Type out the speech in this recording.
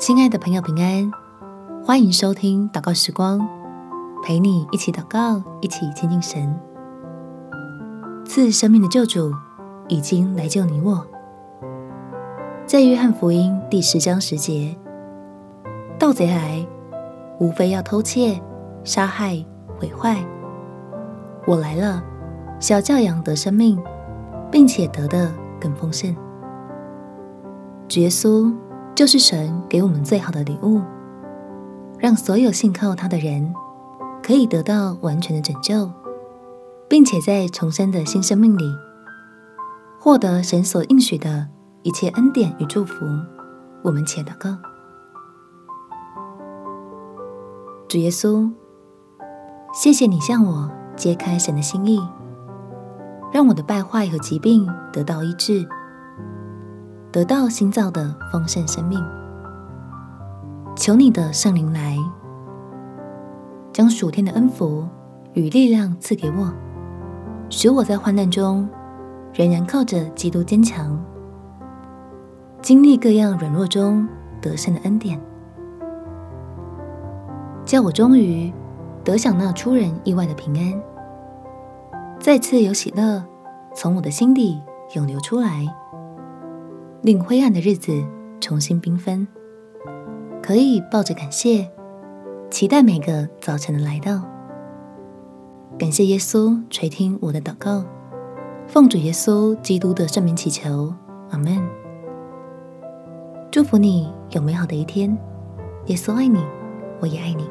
亲爱的朋友，平安！欢迎收听祷告时光，陪你一起祷告，一起亲近神。赐生命的救主已经来救你我。在约翰福音第十章十节，盗贼来，无非要偷窃、杀害、毁坏。我来了，是要叫羊得生命，并且得的更丰盛。主耶稣。就是神给我们最好的礼物，让所有信靠他的人可以得到完全的拯救，并且在重生的新生命里获得神所应许的一切恩典与祝福。我们且祷告：主耶稣，谢谢你向我揭开神的心意，让我的败坏和疾病得到医治。得到新造的丰盛生命，求你的圣灵来，将属天的恩福与力量赐给我，使我在患难中仍然靠着基督坚强，经历各样软弱中得胜的恩典，叫我终于得享那出人意外的平安，再次有喜乐从我的心底涌流出来。令灰暗的日子重新缤纷，可以抱着感谢，期待每个早晨的来到。感谢耶稣垂听我的祷告，奉主耶稣基督的圣名祈求，阿门。祝福你有美好的一天，耶稣爱你，我也爱你。